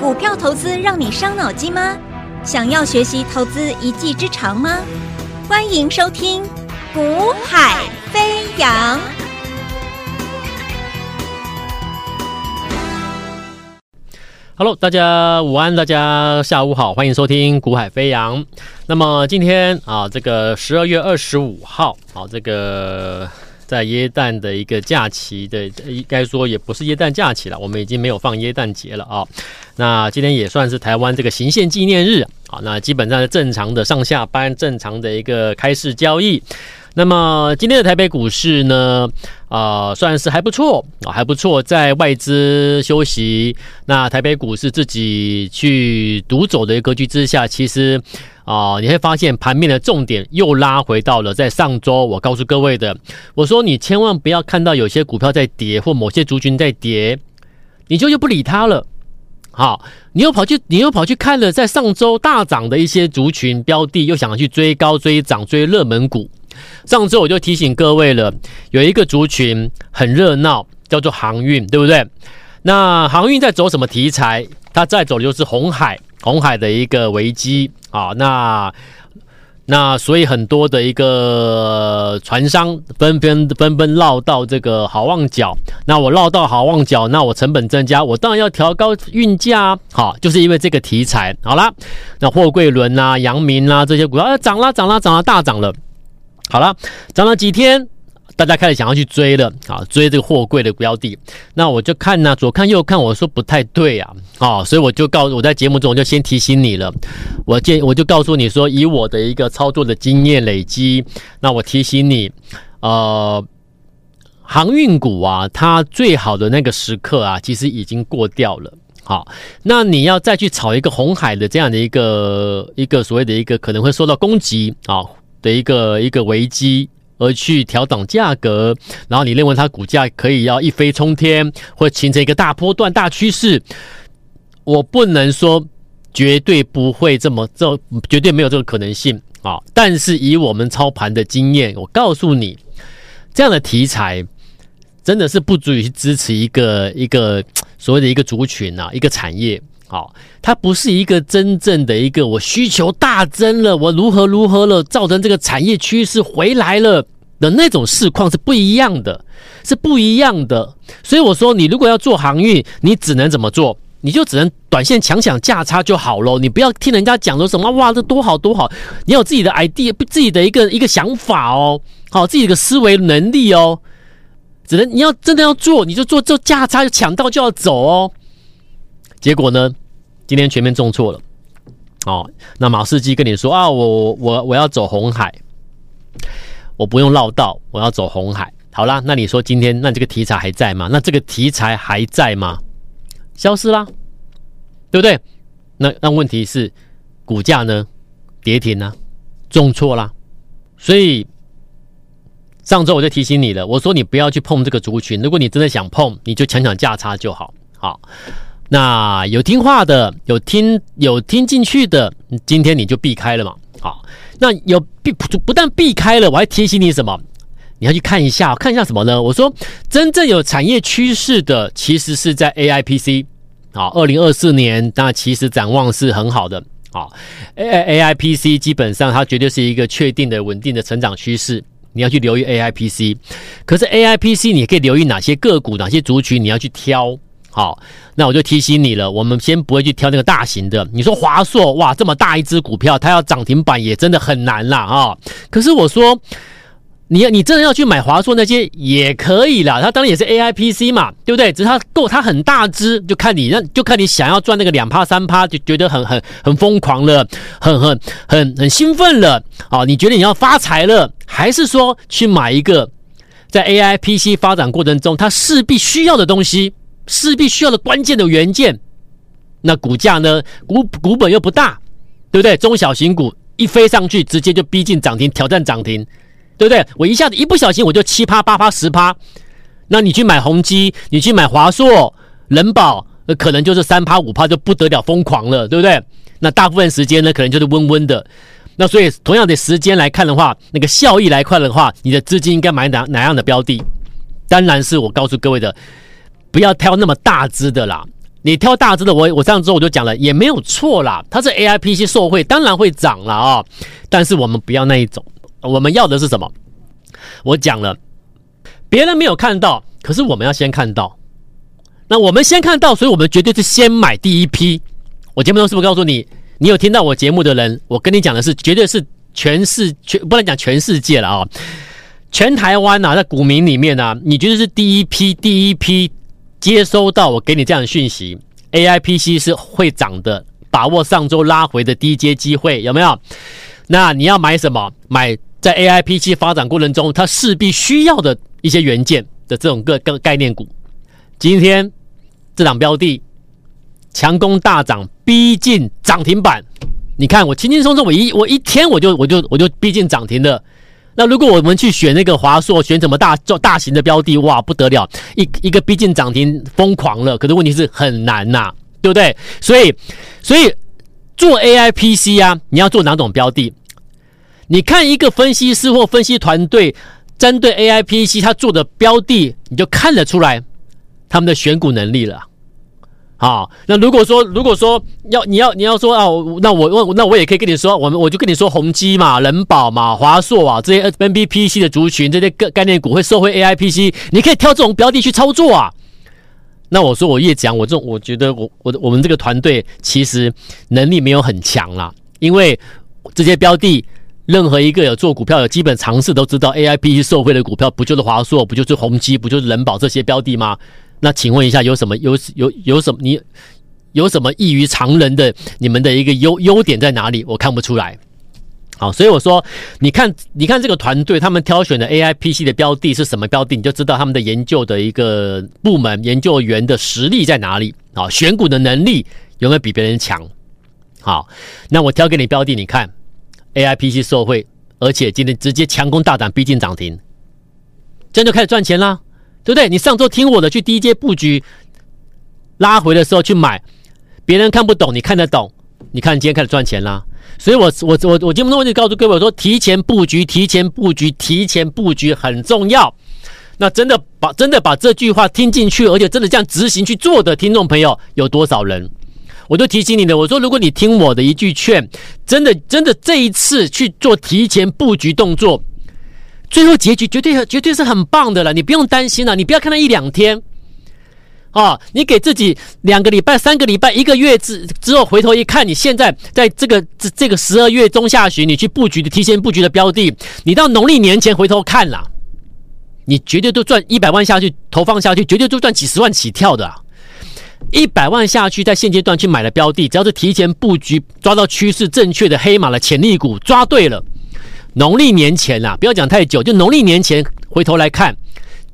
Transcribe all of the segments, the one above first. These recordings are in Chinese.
股票投资让你伤脑筋吗？想要学习投资一技之长吗？欢迎收听《股海飞扬》。Hello，大家午安，大家下午好，欢迎收听《股海飞扬》。那么今天啊，这个十二月二十五号，好，这个。在耶诞的一个假期的，应该说也不是耶诞假期了，我们已经没有放耶诞节了啊。那今天也算是台湾这个行宪纪念日啊。那基本上是正常的上下班，正常的一个开市交易。那么今天的台北股市呢，啊、算是还不错啊，还不错。在外资休息，那台北股市自己去独走的格局之下，其实。啊、你会发现盘面的重点又拉回到了在上周我告诉各位的，我说你千万不要看到有些股票在跌或某些族群在跌，你就又不理它了。好，你又跑去你又跑去看了在上周大涨的一些族群标的，又想要去追高追涨追热门股。上周我就提醒各位了，有一个族群很热闹，叫做航运，对不对？那航运在走什么题材？它在走的就是红海。红海的一个危机啊，那那所以很多的一个船商纷纷纷纷绕到这个好望角，那我绕到好望角，那我成本增加，我当然要调高运价啊，好，就是因为这个题材。好啦，那货柜轮啊、阳明啊这些股票啊涨啦涨啦涨啦大涨了，好了，涨了几天。大家开始想要去追了啊，追这个货柜的标的，那我就看呢、左看右看，我说不太对啊，啊，所以我就告诉我在节目中我就先提醒你了，我建我就告诉你说，以我的一个操作的经验累积，那我提醒你，呃，航运股啊，它最好的那个时刻啊，其实已经过掉了，好，那你要再去炒一个红海的这样的一个一个所谓的一个可能会受到攻击啊的一个一个危机。而去调整价格，然后你认为它股价可以要一飞冲天，或形成一个大波段大趋势，我不能说绝对不会这么，这绝对没有这个可能性啊！但是以我们操盘的经验，我告诉你，这样的题材真的是不足以去支持一个一个所谓的一个族群啊，一个产业。好，它不是一个真正的一个我需求大增了，我如何如何了，造成这个产业趋势回来了的那种市况是不一样的，是不一样的。所以我说，你如果要做航运，你只能怎么做？你就只能短线抢抢价差就好喽。你不要听人家讲说什么哇，这多好多好，你有自己的 idea，自己的一个一个想法哦，好，自己的思维能力哦。只能你要真的要做，你就做做价差，就抢到就要走哦。结果呢？今天全面重挫了，哦，那马士基跟你说啊，我我我要走红海，我不用绕道，我要走红海。好啦，那你说今天那这个题材还在吗？那这个题材还在吗？消失啦，对不对？那那问题是股价呢？跌停呢？重挫啦。所以上周我就提醒你了，我说你不要去碰这个族群，如果你真的想碰，你就抢抢价差就好，好。那有听话的，有听有听进去的，今天你就避开了嘛。好，那有避不不但避开了，我还提醒你什么？你要去看一下，看一下什么呢？我说，真正有产业趋势的，其实是在 AIPC。好，二零二四年，那其实展望是很好的。好，AIPC 基本上它绝对是一个确定的、稳定的成长趋势。你要去留意 AIPC，可是 AIPC 你可以留意哪些个股、哪些族群，你要去挑。好，那我就提醒你了，我们先不会去挑那个大型的。你说华硕，哇，这么大一只股票，它要涨停板也真的很难啦啊、可是我说，你要你真的要去买华硕那些也可以啦，它当然也是 AIPC 嘛，对不对？只是它够它很大只，就看你那就看你想要赚那个两趴三趴，就觉得很很很疯狂了，很很很很兴奋了啊、哦！你觉得你要发财了，还是说去买一个在 AIPC 发展过程中它势必需要的东西？势必需要的关键的元件，那股价呢？股股本又不大，对不对？中小型股一飞上去，直接就逼近涨停，挑战涨停，对不对？我一下子一不小心，我就七趴八趴十趴。那你去买宏基，你去买华硕、仁宝，那可能就是三趴五趴就不得了，疯狂了，对不对？那大部分时间呢，可能就是温温的。那所以同样的时间来看的话，那个效益来看的话，你的资金应该买哪哪样的标的？当然是我告诉各位的。不要挑那么大只的啦，你挑大只的，我我上次我就讲了，也没有错啦。它是 AIPC 受惠，当然会涨了啊、但是我们不要那一种，我们要的是什么？我讲了，别人没有看到，可是我们要先看到。那我们先看到，所以我们绝对是先买第一批。我节目中是不是告诉你，你有听到我节目的人，我跟你讲的是，绝对是全世全不能讲全世界了啊、全台湾呐、啊，在股民里面呢、啊，你觉得是第一批，第一批。接收到我给你这样的讯息，AIPC 是会涨的，把握上周拉回的低阶机会，有没有？那你要买什么？买在 AIPC 发展过程中，它势必需要的一些元件的这种个个概念股。今天这档标的强攻大涨，逼近涨停板。你看我轻轻松松，我一我一天我就我就我就逼近涨停的。那如果我们去选那个华硕，选什么大做大型的标的，哇，不得了，一一个逼近涨停，疯狂了。可是问题是很难呐、对不对？所以，所以做 AIPC 啊，你要做哪种标的？你看一个分析师或分析团队针对 AIPC 他做的标的，你就看得出来他们的选股能力了。好，那如果说如果说要你要你要说啊，那我那我也可以跟你说，我们我就跟你说宏基嘛、人保嘛、华硕啊这些 NBPC 的族群，这些概概念股会受惠 AIPC，你可以挑这种标的去操作啊。那我说我越讲，我这种我觉得我我我们这个团队其实能力没有很强啦，因为这些标的任何一个有做股票有基本常识都知道，AIPC 受惠的股票不就是华硕，不就是宏基，不就是人保这些标的吗？那请问一下，有什么有有有什么你有什么异于常人的你们的一个优优点在哪里？我看不出来。好，所以我说，你看你看这个团队他们挑选的 AIPC 的标的是什么标的，你就知道他们的研究的一个部门研究员的实力在哪里啊？选股的能力有没有比别人强？好，那我挑给你标的，你看 AIPC 受惠，而且今天直接强攻大胆，逼近涨停，这样就开始赚钱啦。对不对？你上周听我的，去低阶布局，拉回的时候去买，别人看不懂，你看得懂。你看今天开始赚钱啦。所以我我我我节目中问题告诉各位，我说提前布局，提前布局，提前布局很重要。那真的把真的把这句话听进去，而且真的这样执行去做的听众朋友有多少人？我就提醒你的，我说如果你听我的一句劝，真的真的这一次去做提前布局动作。最后结局绝对绝对是很棒的了，你不用担心了，你不要看那一两天，啊，你给自己两个礼拜、三个礼拜、一个月之之后回头一看，你现在在这个这这个十二月中下旬，你去布局的提前布局的标的，你到农历年前回头看了，你绝对都赚一百万下去投放下去，绝对都赚几十万起跳的，一百万下去在现阶段去买的标的，只要是提前布局抓到趋势正确的黑马的潜力股，抓对了。农历年前啦、不要讲太久，就农历年前回头来看，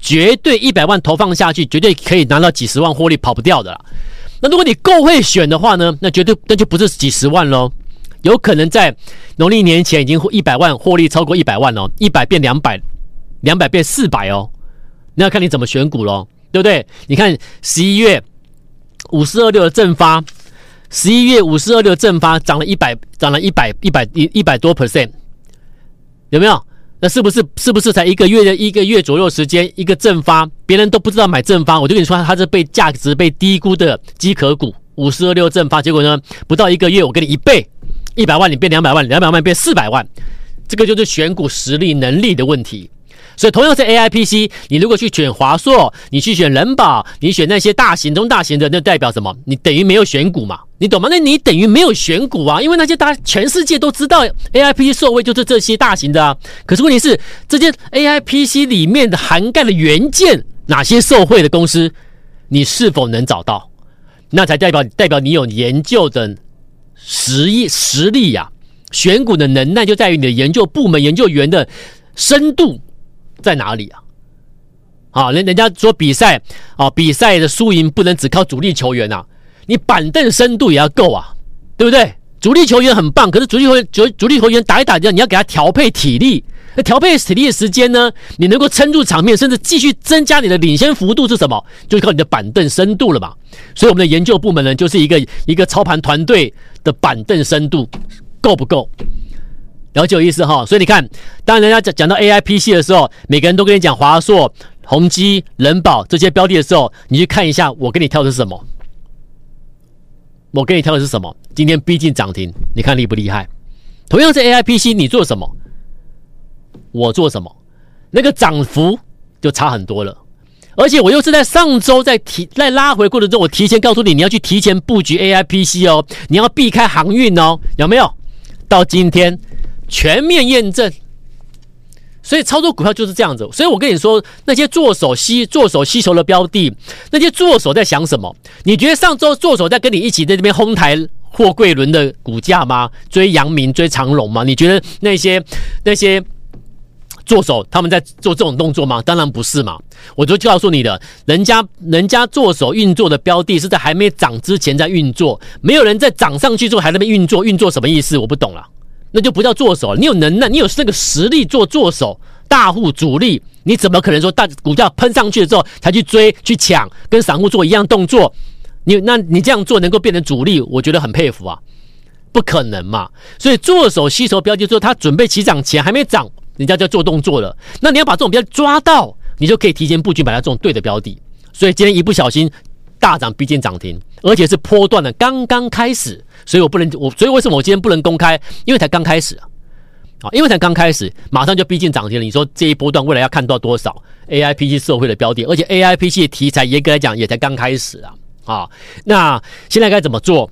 绝对一百万投放下去，绝对可以拿到几十万获利，跑不掉的啦。那如果你够会选的话呢，那绝对那就不是几十万喽，有可能在农历年前已经一百万获利超过一百万哦，一百变两百，两百变四百哦，那要看你怎么选股喽，对不对？你看十一月五四二六的正发，十一月五四二六正发涨了一百，涨了一百一百一一百多 percent。有没有？那是不是是不是才一个月的一个月左右时间，一个正方，别人都不知道买正方，我就跟你说，它是被价值被低估的机壳股，五四二六正发，结果呢，不到一个月，我给你一倍，一百万你变两百万，两百万变四百万，这个就是选股实力能力的问题。所以同样是 AIPC，你如果去选华硕，你去选人保，你选那些大型中大型的，那代表什么？你等于没有选股嘛？你懂吗？那你等于没有选股啊，因为那些大全世界都知道 AIPC 受惠就是这些大型的啊。可是问题是，这些 AIPC 里面的涵盖的元件，哪些受惠的公司，你是否能找到？那才代表代表你有研究的实力实力呀、啊。选股的能耐就在于你的研究部门研究员的深度。在哪里啊？啊，人人家说比赛啊，比赛的输赢不能只靠主力球员呐，你板凳深度也要够啊，对不对？主力球员很棒，可是主力球员主主力球员打一打，你要给他调配体力，那调配体力的时间呢？你能够撑住场面，甚至继续增加你的领先幅度是什么？就是靠你的板凳深度了嘛。所以我们的研究部门呢，就是一个一个操盘团队的板凳深度够不够？了解有意思哈，所以你看，当人家讲讲到 AIPC 的时候，每个人都跟你讲华硕、宏基、人保这些标的的时候，你去看一下，我给你挑的是什么？我给你挑的是什么？今天逼近涨停，你看厉不厉害？同样是 AIPC，你做什么？我做什么？那个涨幅就差很多了。而且我又是在上周在提在拉回过程中，我提前告诉你，你要去提前布局 AIPC 哦，你要避开航运哦，有没有？到今天全面验证。所以操作股票就是这样子。所以我跟你说，那些做手吸做手吸筹的标的，那些做手在想什么？你觉得上周做手在跟你一起在这边哄抬货柜轮的股价吗？追阳明追长龙吗？你觉得那些那些做手他们在做这种动作吗？当然不是嘛！我就告诉你的，人家人家做手运作的标的是在还没涨之前在运作，没有人在涨上去之后还在那边运作，运作什么意思？我不懂了。那就不叫做手，你有能耐，你有那个实力做做手，大户主力，你怎么可能说大股价喷上去了之后才去追去抢，跟散户做一样动作？你那你这样做能够变成主力，我觉得很佩服啊，不可能嘛。所以做手吸筹标的之后，他准备起涨前还没涨，人家就做动作了。那你要把这种标的抓到，你就可以提前布局买到这种对的标的。所以今天一不小心大涨逼近涨停，而且是波段的刚刚开始。所以我不能我，所以为什么我今天不能公开？因为才刚开始啊，啊，因为才刚开始，马上就逼近涨停了。你说这一波段未来要看到多少 AIPC 社会的标的？而且 AIPC 的题材严格来讲也才刚开始啊，啊，那现在该怎么做？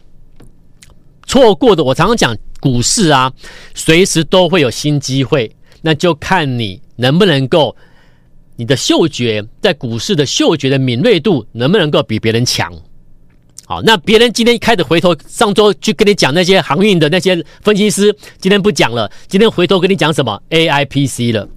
错过的，我常常讲股市啊，随时都会有新机会，那就看你能不能够，你的嗅觉在股市的嗅觉的敏锐度能不能够比别人强。好，那别人今天一开始回头，上周去跟你讲那些航运的那些分析师，今天不讲了，今天回头跟你讲什么 AIPC 了。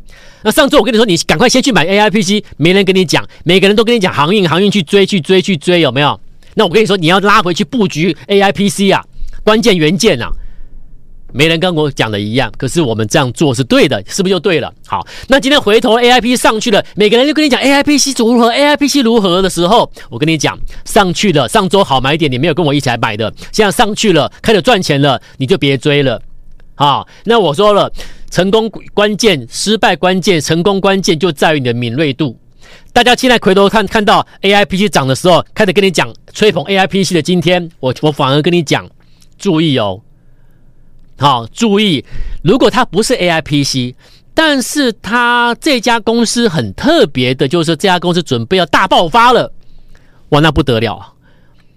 那上周我跟你说，你赶快先去买 AIPC，没人跟你讲，每个人都跟你讲航运，航运去追去追去追，有没有？那我跟你说，你要拉回去布局 AIPC 啊，关键元件啊。没人跟我讲的一样，可是我们这样做是对的，是不是就对了？好，那今天回头 AIP 上去了，每个人就跟你讲 AIPC 如何，AIPC 如何的时候，我跟你讲上去了，上周好买点，你没有跟我一起来买的，现在上去了，开始赚钱了，你就别追了。好，那我说了，成功关键、失败关键、成功关键就在于你的敏锐度。大家现在回头看看到 AIPC 涨的时候，开始跟你讲吹捧 AIPC 的今天，我我反而跟你讲，注意哦。好，注意，如果它不是 AIPC，但是它这家公司很特别的，就是这家公司准备要大爆发了，哇，那不得了啊！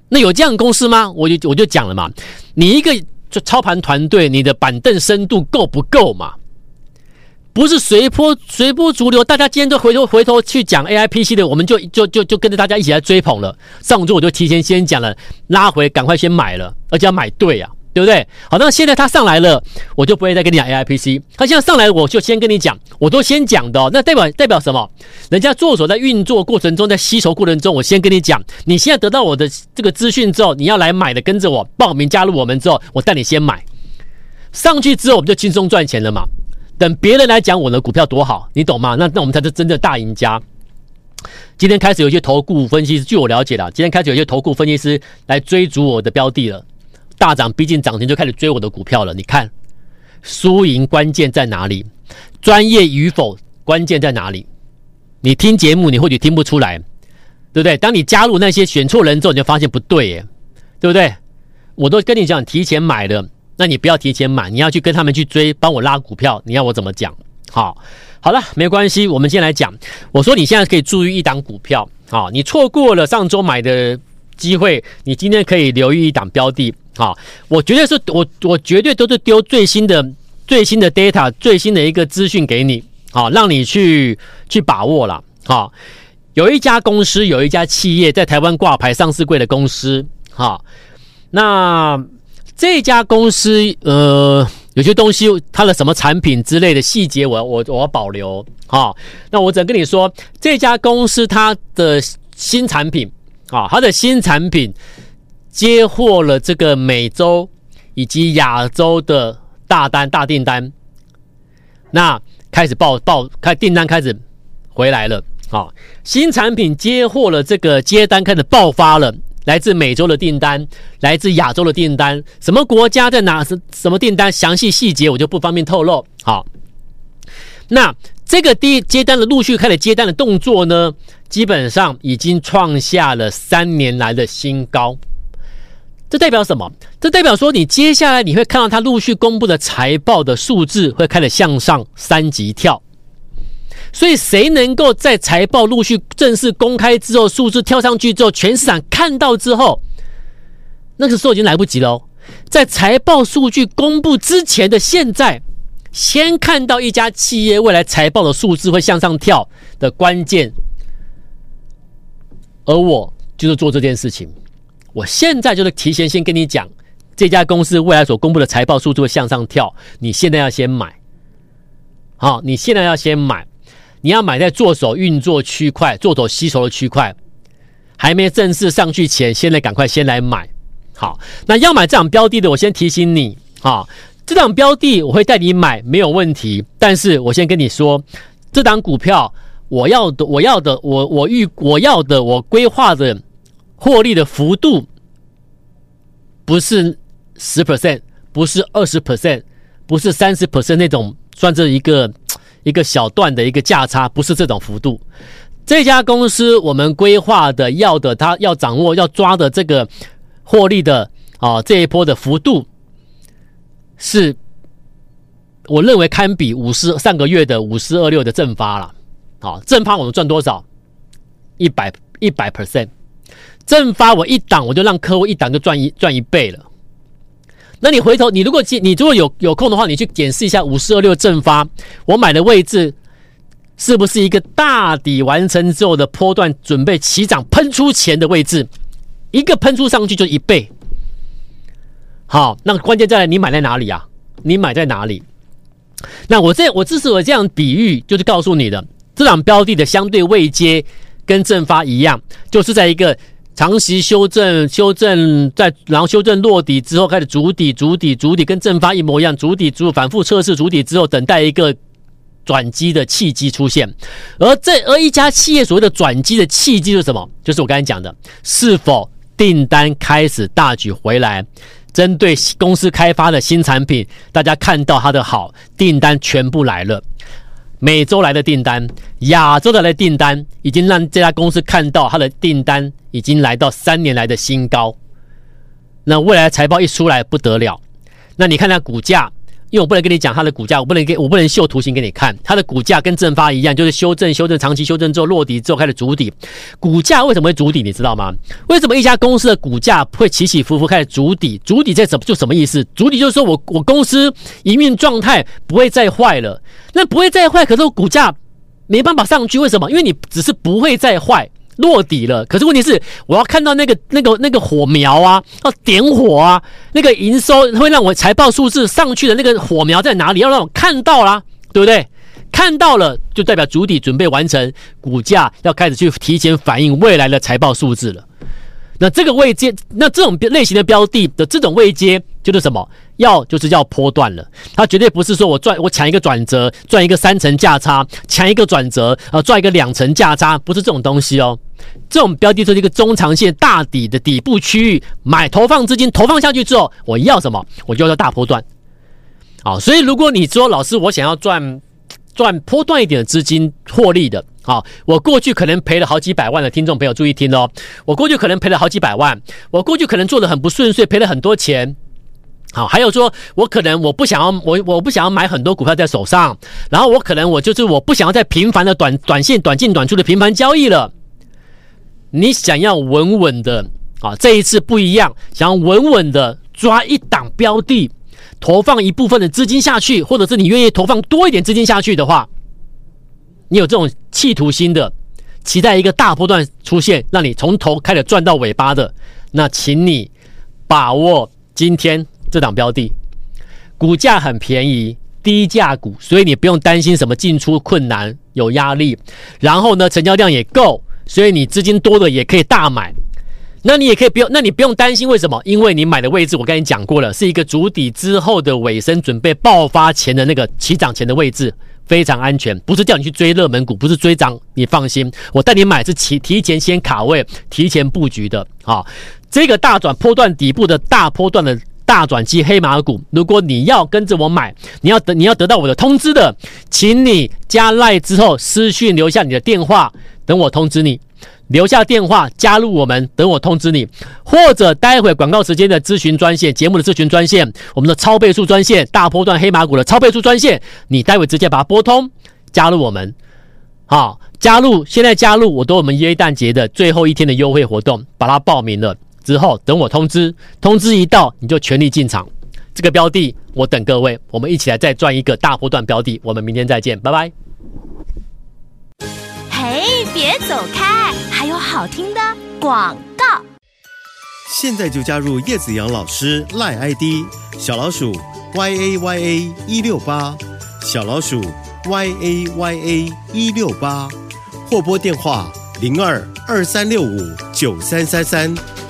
那有这样的公司吗？我就我就讲了嘛，你一个就操盘团队，你的板凳深度够不够嘛？不是随波随波逐流，大家今天都回头回头去讲 AIPC 的，我们就就就就跟着大家一起来追捧了。上周我就提前先讲了，拉回赶快先买了，而且要买对啊。对不对？好，那现在它上来了，我就不会再跟你讲 AIPC。它现在上来，我就先跟你讲，我都先讲的。那代表代表什么？人家做手在运作过程中，在吸筹过程中，我先跟你讲。你现在得到我的这个资讯之后，你要来买的，跟着我报名加入我们之后，我带你先买。上去之后，我们就轻松赚钱了嘛。等别人来讲我的股票多好，你懂吗？那那我们才是真正大赢家。今天开始有些投顾分析师，据我了解了，今天开始有些投顾分析师来追逐我的标的了。大涨逼近涨停就开始追我的股票了，你看输赢关键在哪里？专业与否关键在哪里？你听节目你或许听不出来，对不对？当你加入那些选错人之后，你就发现不对耶，对不对？我都跟你讲提前买的，那你不要提前买，你要去跟他们去追，帮我拉股票，你要我怎么讲？好，好了，没关系，我们先来讲。我说你现在可以注意一档股票，好，你错过了上周买的机会，你今天可以留意一档标的。好，我绝对是我我绝对都是丢最新的最新的 data 最新的一个资讯给你，好，让你去去把握了。好，有一家公司，有一家企业在台湾挂牌上市柜的公司，好，那这家公司呃有些东西它的什么产品之类的细节我，我我要保留。好，那我只能跟你说，这家公司它的新产品，啊，它的新产品。接获了这个美洲以及亚洲的大单大订单，那开始报报开订单开始回来了。好，新产品接获了这个接单开始爆发了，来自美洲的订单，来自亚洲的订单，什么国家在哪什什么订单，详细细节我就不方便透露。好，那这个第接单的陆续开始接单的动作呢，基本上已经创下了三年来的新高。这代表什么？这代表说你接下来你会看到它陆续公布的财报的数字会开始向上三级跳。所以谁能够在财报陆续正式公开之后，数字跳上去之后，全市场看到之后，那个时候已经来不及了。在财报数据公布之前的现在，先看到一家企业未来财报的数字会向上跳的关键，而我就是做这件事情。我现在就是提前先跟你讲，这家公司未来所公布的财报数字会向上跳，你现在要先买。好，你现在要先买，你要买在做手运作区块、做手吸筹的区块，还没正式上去前，现在赶快先来买。好，那要买这档标的的，我先提醒你，啊，这档标的我会带你买，没有问题。但是我先跟你说，这档股票我要的，我要的，我我预我要的，我规划的。获利的幅度不是十 percent，不是二十 percent，不是三十 percent 那种算这一个一个小段的一个价差，不是这种幅度。这家公司我们规划的要的，它要掌握要抓的这个获利的啊这一波的幅度，是我认为堪比五四上个月的五四二六的正发了。好，正发我们赚多少？一百一百 percent。正发我一档，我就让客户一档就赚一赚一倍了。那你回头，你如果记你如果有有空的话，你去检视一下五四二六正发，我买的位置是不是一个大底完成之后的波段准备起涨喷出前的位置？一个喷出上去就一倍。好，那关键在，你买在哪里啊？你买在哪里？那我这我之所以这样比喻，就是告诉你的，这档标的的相对位阶跟正发一样，就是在一个。长期修正，修正在，然后修正落底之后，开始筑底，筑底，筑底，跟正发一模一样，筑底，筑反复测试，筑底之后，等待一个转机的契机出现。而这而一家企业所谓的转机的契机是什么？就是我刚才讲的，是否订单开始大举回来，针对公司开发的新产品，大家看到它的好，订单全部来了。美洲来的订单，亚洲的来订单，已经让这家公司看到它的订单已经来到三年来的新高。那未来财报一出来不得了，那你看它股价。因为我不能跟你讲它的股价，我不能给我不能秀图形给你看。它的股价跟正发一样，就是修正、修正、长期修正之后落底之后开始筑底。股价为什么会筑底？你知道吗？为什么一家公司的股价会起起伏伏开始筑底？筑底在什么？就什么意思？筑底就是说我我公司营运状态不会再坏了。那不会再坏，可是我股价没办法上去，为什么？因为你只是不会再坏。落底了，可是问题是，我要看到那个、那个、那个火苗啊，要点火啊，那个营收会让我财报数字上去的那个火苗在哪里？要让我看到啦，对不对？看到了，就代表主体准备完成，股价要开始去提前反映未来的财报数字了。那这个位阶，那这种类型的标的的这种位阶，就是什么？要就是要波段了。它绝对不是说我赚我抢一个转折，赚一个三成价差，抢一个转折，呃，赚一个两成价差，不是这种东西哦。这种标的就是一个中长线大底的底部区域，买投放资金投放下去之后，我要什么？我就要大波段。好，所以如果你说老师，我想要赚赚波段一点的资金获利的。好，我过去可能赔了好几百万的听众朋友注意听哦，我过去可能赔了好几百万，我过去可能做的很不顺遂，赔了很多钱。好，还有说我可能我不想要我我不想要买很多股票在手上，然后我可能我就是我不想要再频繁的短短线短进短出的频繁交易了。你想要稳稳的啊，这一次不一样，想要稳稳的抓一档标的，投放一部分的资金下去，或者是你愿意投放多一点资金下去的话。你有这种企图心的，期待一个大波段出现，让你从头开始赚到尾巴的，那请你把握今天这档标的，股价很便宜，低价股，所以你不用担心什么进出困难有压力。然后呢，成交量也够，所以你资金多的也可以大买。那你也可以不用，那你不用担心为什么？因为你买的位置我跟你讲过了，是一个主底之后的尾声，准备爆发前的那个起涨前的位置。非常安全，不是叫你去追热门股，不是追涨，你放心，我带你买是提提前先卡位，提前布局的啊。这个大转波段底部的大波段的大转机黑马股，如果你要跟着我买，你要得你要得到我的通知的，请你加赖之后私讯留下你的电话，等我通知你。留下电话加入我们，等我通知你，或者待会广告时间的咨询专线，节目的咨询专线，我们的超倍数专线，大波段黑马股的超倍数专线，你待会直接把它拨通，加入我们，好，加入，现在加入，我都我们耶诞节的最后一天的优惠活动，把它报名了之后，等我通知，通知一到你就全力进场，这个标的我等各位，我们一起来再赚一个大波段标的，我们明天再见，拜拜。嘿，别走开，还有好听的广告。现在就加入叶子阳老师赖 ID 小老鼠 y a y a 一六八小老鼠 y a y a 一六八或拨电话零二二三六五九三三三